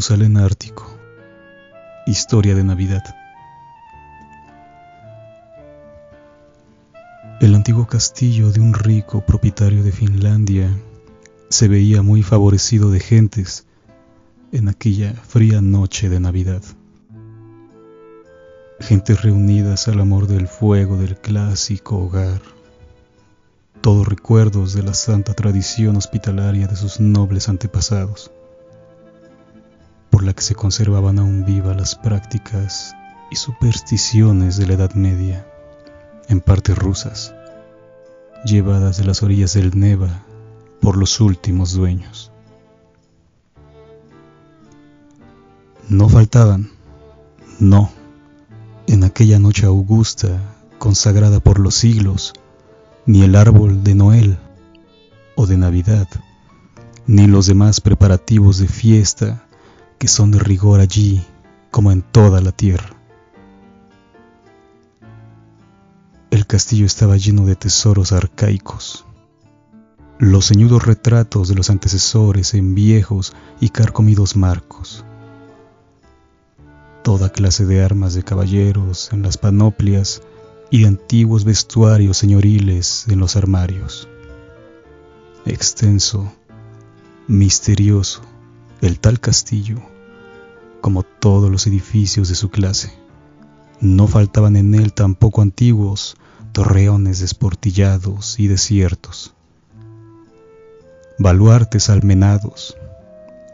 Matusalén ártico. Historia de Navidad. El antiguo castillo de un rico propietario de Finlandia se veía muy favorecido de gentes en aquella fría noche de Navidad. Gentes reunidas al amor del fuego del clásico hogar. Todos recuerdos de la santa tradición hospitalaria de sus nobles antepasados por la que se conservaban aún vivas las prácticas y supersticiones de la Edad Media, en parte rusas, llevadas de las orillas del Neva por los últimos dueños. No faltaban, no, en aquella noche augusta, consagrada por los siglos, ni el árbol de Noel o de Navidad, ni los demás preparativos de fiesta que son de rigor allí como en toda la tierra. El castillo estaba lleno de tesoros arcaicos, los ceñudos retratos de los antecesores en viejos y carcomidos marcos, toda clase de armas de caballeros en las panoplias y de antiguos vestuarios señoriles en los armarios. Extenso, misterioso, el tal castillo, como todos los edificios de su clase, no faltaban en él tampoco antiguos torreones desportillados y desiertos, baluartes almenados,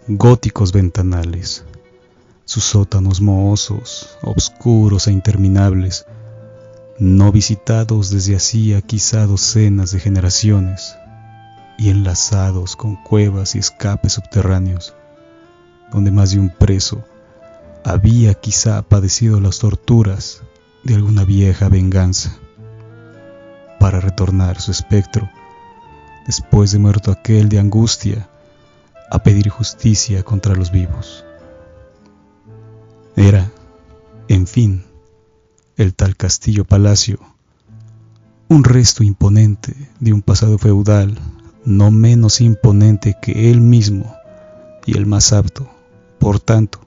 góticos ventanales, sus sótanos mohosos, obscuros e interminables, no visitados desde hacía quizá docenas de generaciones y enlazados con cuevas y escapes subterráneos donde más de un preso había quizá padecido las torturas de alguna vieja venganza, para retornar su espectro, después de muerto aquel de angustia, a pedir justicia contra los vivos. Era, en fin, el tal castillo palacio, un resto imponente de un pasado feudal no menos imponente que él mismo y el más apto por tanto,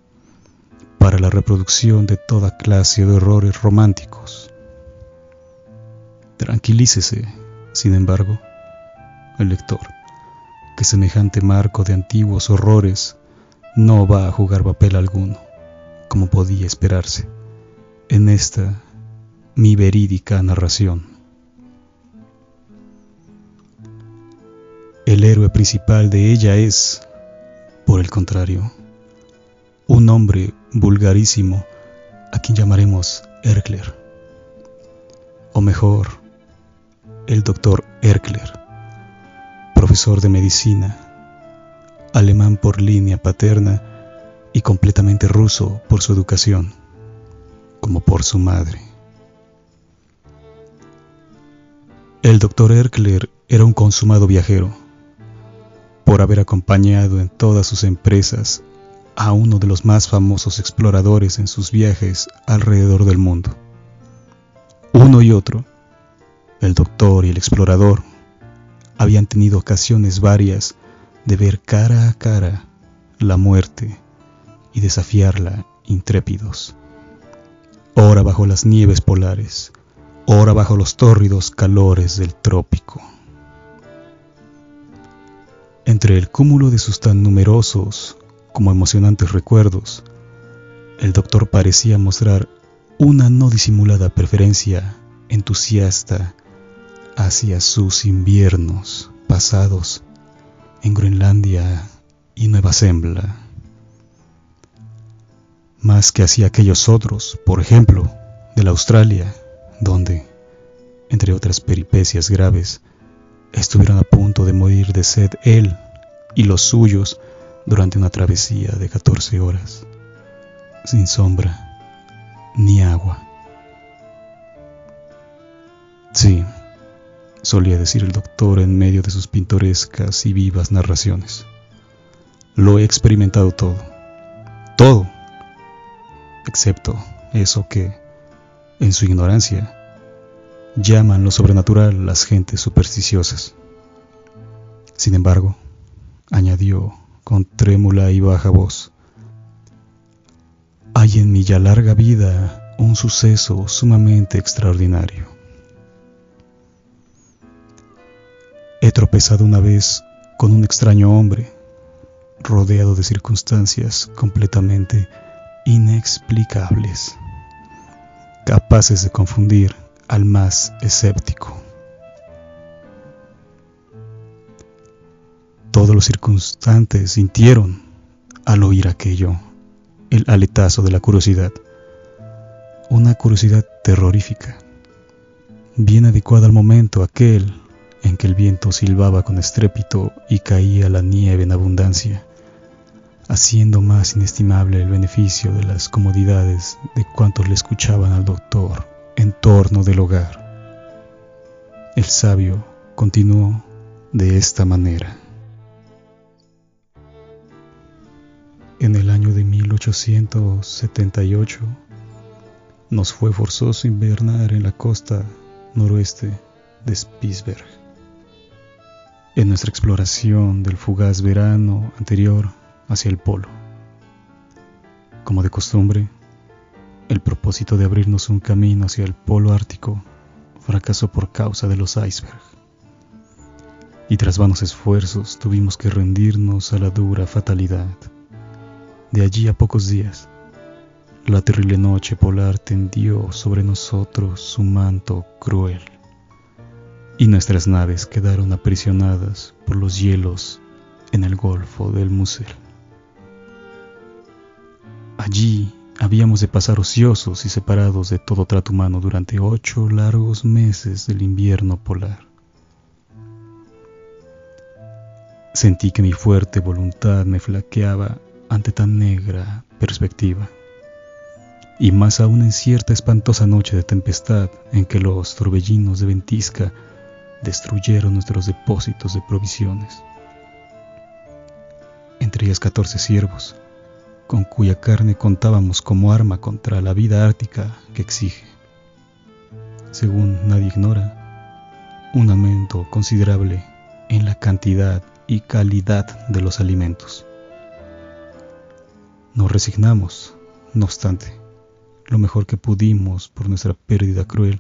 para la reproducción de toda clase de horrores románticos. Tranquilícese, sin embargo, el lector, que semejante marco de antiguos horrores no va a jugar papel alguno, como podía esperarse, en esta mi verídica narración. El héroe principal de ella es, por el contrario, un hombre vulgarísimo a quien llamaremos Erkler, o mejor, el doctor Erkler, profesor de medicina, alemán por línea paterna y completamente ruso por su educación, como por su madre. El doctor Erkler era un consumado viajero, por haber acompañado en todas sus empresas a uno de los más famosos exploradores en sus viajes alrededor del mundo. Uno y otro, el doctor y el explorador, habían tenido ocasiones varias de ver cara a cara la muerte y desafiarla intrépidos. Ora bajo las nieves polares, ora bajo los tórridos calores del trópico. Entre el cúmulo de sus tan numerosos como emocionantes recuerdos, el doctor parecía mostrar una no disimulada preferencia entusiasta hacia sus inviernos pasados en Groenlandia y Nueva Zembla, más que hacia aquellos otros, por ejemplo, de la Australia, donde, entre otras peripecias graves, estuvieron a punto de morir de sed él y los suyos durante una travesía de 14 horas, sin sombra ni agua. Sí, solía decir el doctor en medio de sus pintorescas y vivas narraciones. Lo he experimentado todo, todo, excepto eso que, en su ignorancia, llaman lo sobrenatural las gentes supersticiosas. Sin embargo, añadió con trémula y baja voz. hay en mi ya larga vida un suceso sumamente extraordinario. He tropezado una vez con un extraño hombre, rodeado de circunstancias completamente inexplicables, capaces de confundir al más escéptico. Todos los circunstantes sintieron al oír aquello el aletazo de la curiosidad, una curiosidad terrorífica, bien adecuada al momento aquel en que el viento silbaba con estrépito y caía la nieve en abundancia, haciendo más inestimable el beneficio de las comodidades de cuantos le escuchaban al doctor en torno del hogar. El sabio continuó de esta manera. En el año de 1878 nos fue forzoso invernar en la costa noroeste de Spitzberg. En nuestra exploración del fugaz verano anterior hacia el polo. Como de costumbre, el propósito de abrirnos un camino hacia el polo ártico fracasó por causa de los icebergs. Y tras vanos esfuerzos tuvimos que rendirnos a la dura fatalidad. De allí a pocos días, la terrible noche polar tendió sobre nosotros su manto cruel, y nuestras naves quedaron aprisionadas por los hielos en el Golfo del Musel. Allí habíamos de pasar ociosos y separados de todo trato humano durante ocho largos meses del invierno polar. Sentí que mi fuerte voluntad me flaqueaba ante tan negra perspectiva. Y más aún en cierta espantosa noche de tempestad en que los torbellinos de ventisca destruyeron nuestros depósitos de provisiones. Entre ellas catorce siervos, con cuya carne contábamos como arma contra la vida ártica que exige, según nadie ignora, un aumento considerable en la cantidad y calidad de los alimentos. Nos resignamos, no obstante, lo mejor que pudimos por nuestra pérdida cruel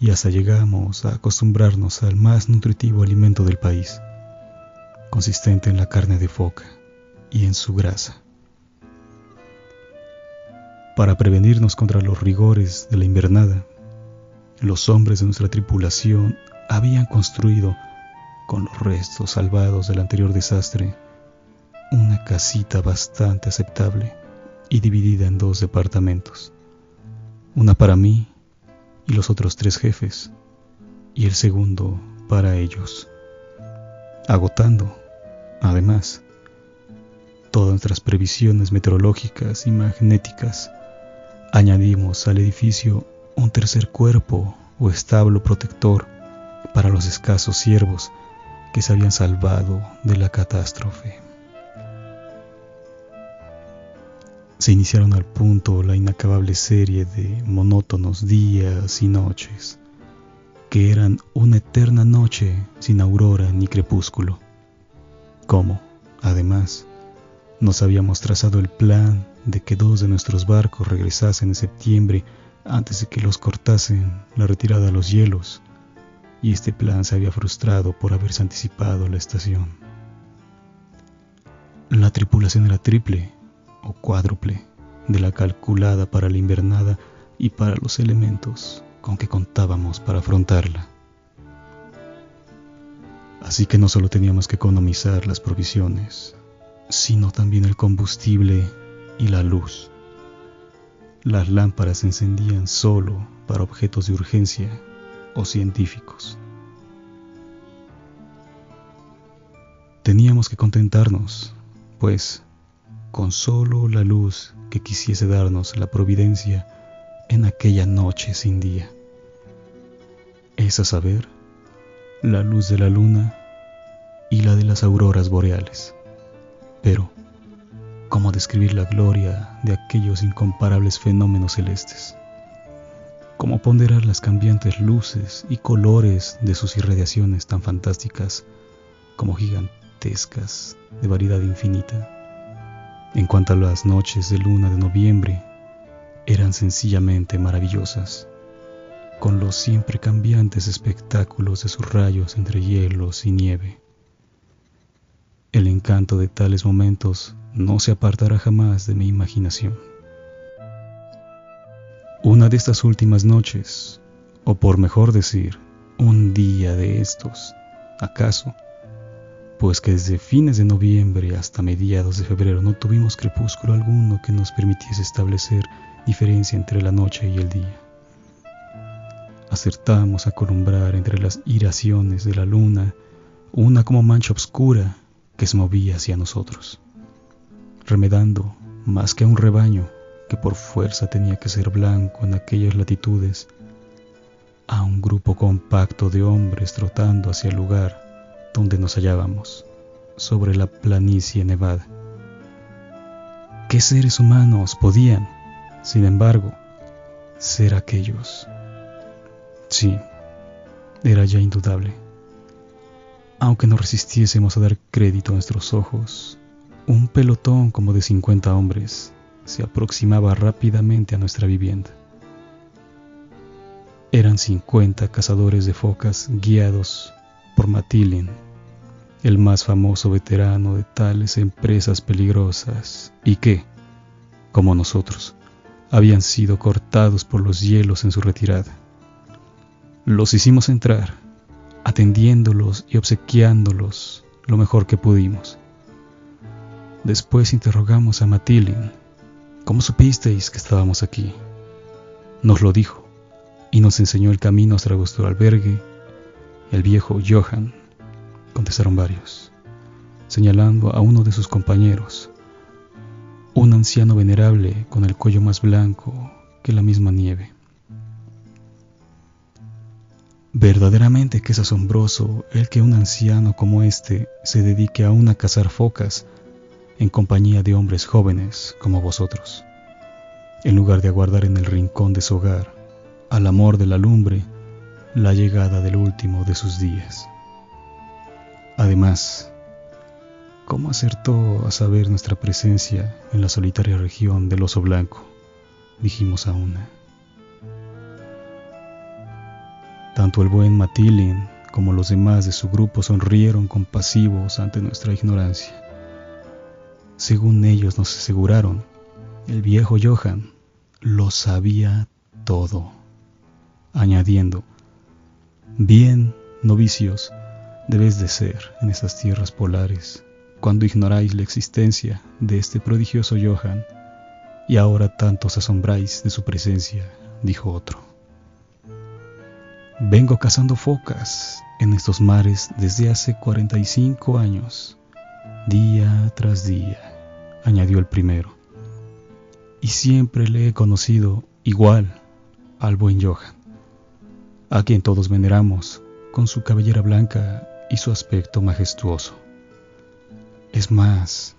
y hasta llegamos a acostumbrarnos al más nutritivo alimento del país, consistente en la carne de foca y en su grasa. Para prevenirnos contra los rigores de la invernada, los hombres de nuestra tripulación habían construido, con los restos salvados del anterior desastre, una casita bastante aceptable y dividida en dos departamentos, una para mí y los otros tres jefes, y el segundo para ellos, agotando, además, todas nuestras previsiones meteorológicas y magnéticas, añadimos al edificio un tercer cuerpo o establo protector para los escasos siervos que se habían salvado de la catástrofe. Se iniciaron al punto la inacabable serie de monótonos días y noches, que eran una eterna noche sin aurora ni crepúsculo. Como, además, nos habíamos trazado el plan de que dos de nuestros barcos regresasen en septiembre antes de que los cortasen la retirada a los hielos, y este plan se había frustrado por haberse anticipado la estación. La tripulación era triple, cuádruple de la calculada para la invernada y para los elementos con que contábamos para afrontarla. Así que no solo teníamos que economizar las provisiones, sino también el combustible y la luz. Las lámparas se encendían solo para objetos de urgencia o científicos. Teníamos que contentarnos, pues, con solo la luz que quisiese darnos la providencia en aquella noche sin día. Es a saber, la luz de la luna y la de las auroras boreales. Pero, ¿cómo describir la gloria de aquellos incomparables fenómenos celestes? ¿Cómo ponderar las cambiantes luces y colores de sus irradiaciones tan fantásticas como gigantescas de variedad infinita? En cuanto a las noches de luna de noviembre eran sencillamente maravillosas, con los siempre cambiantes espectáculos de sus rayos entre hielos y nieve. El encanto de tales momentos no se apartará jamás de mi imaginación. Una de estas últimas noches, o por mejor decir, un día de estos, acaso, pues que desde fines de noviembre hasta mediados de febrero no tuvimos crepúsculo alguno que nos permitiese establecer diferencia entre la noche y el día. Acertamos a columbrar entre las iraciones de la luna una como mancha oscura que se movía hacia nosotros, remedando más que a un rebaño que por fuerza tenía que ser blanco en aquellas latitudes, a un grupo compacto de hombres trotando hacia el lugar donde nos hallábamos, sobre la planicie nevada. ¿Qué seres humanos podían, sin embargo, ser aquellos? Sí, era ya indudable. Aunque no resistiésemos a dar crédito a nuestros ojos, un pelotón como de 50 hombres se aproximaba rápidamente a nuestra vivienda. Eran 50 cazadores de focas guiados por Matilin, el más famoso veterano de tales empresas peligrosas, y que, como nosotros, habían sido cortados por los hielos en su retirada. Los hicimos entrar, atendiéndolos y obsequiándolos lo mejor que pudimos. Después interrogamos a Matilin, ¿cómo supisteis que estábamos aquí? Nos lo dijo y nos enseñó el camino hasta vuestro albergue el viejo Johan, contestaron varios, señalando a uno de sus compañeros, un anciano venerable con el cuello más blanco que la misma nieve. Verdaderamente que es asombroso el que un anciano como este se dedique aún a cazar focas en compañía de hombres jóvenes como vosotros, en lugar de aguardar en el rincón de su hogar al amor de la lumbre la llegada del último de sus días. Además, ¿cómo acertó a saber nuestra presencia en la solitaria región del oso blanco? Dijimos a una. Tanto el buen Matilin como los demás de su grupo sonrieron compasivos ante nuestra ignorancia. Según ellos nos aseguraron, el viejo Johan lo sabía todo, añadiendo, Bien, novicios, debéis de ser en estas tierras polares, cuando ignoráis la existencia de este prodigioso Johan, y ahora tanto os asombráis de su presencia, dijo otro. Vengo cazando focas en estos mares desde hace 45 años, día tras día, añadió el primero, y siempre le he conocido igual al buen Johan a quien todos veneramos con su cabellera blanca y su aspecto majestuoso. Es más,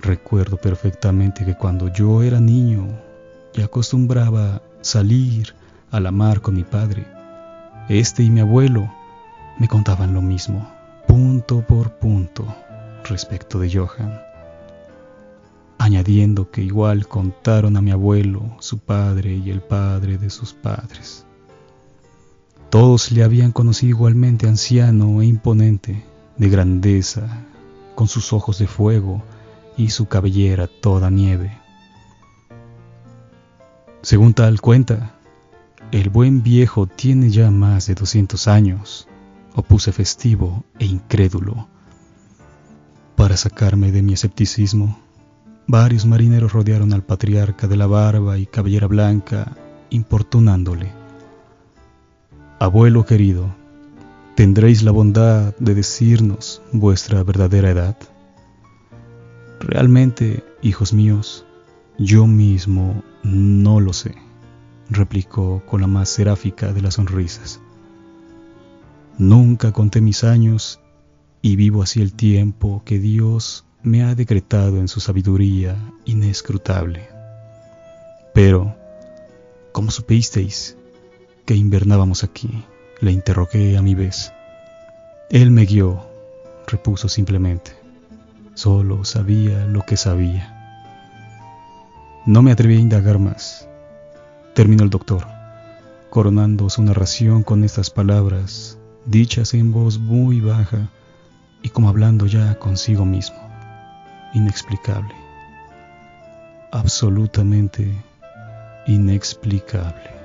recuerdo perfectamente que cuando yo era niño y acostumbraba salir a la mar con mi padre, este y mi abuelo me contaban lo mismo, punto por punto, respecto de Johan, añadiendo que igual contaron a mi abuelo, su padre y el padre de sus padres. Todos le habían conocido igualmente anciano e imponente, de grandeza, con sus ojos de fuego y su cabellera toda nieve. Según tal cuenta, el buen viejo tiene ya más de 200 años, opuse festivo e incrédulo. Para sacarme de mi escepticismo, varios marineros rodearon al patriarca de la barba y cabellera blanca, importunándole. Abuelo querido, ¿tendréis la bondad de decirnos vuestra verdadera edad? Realmente, hijos míos, yo mismo no lo sé, replicó con la más seráfica de las sonrisas. Nunca conté mis años y vivo así el tiempo que Dios me ha decretado en su sabiduría inescrutable. Pero, ¿cómo supisteis que invernábamos aquí? Le interrogué a mi vez. Él me guió, repuso simplemente. Solo sabía lo que sabía. No me atreví a indagar más. Terminó el doctor, coronando su narración con estas palabras, dichas en voz muy baja y como hablando ya consigo mismo. Inexplicable. Absolutamente inexplicable.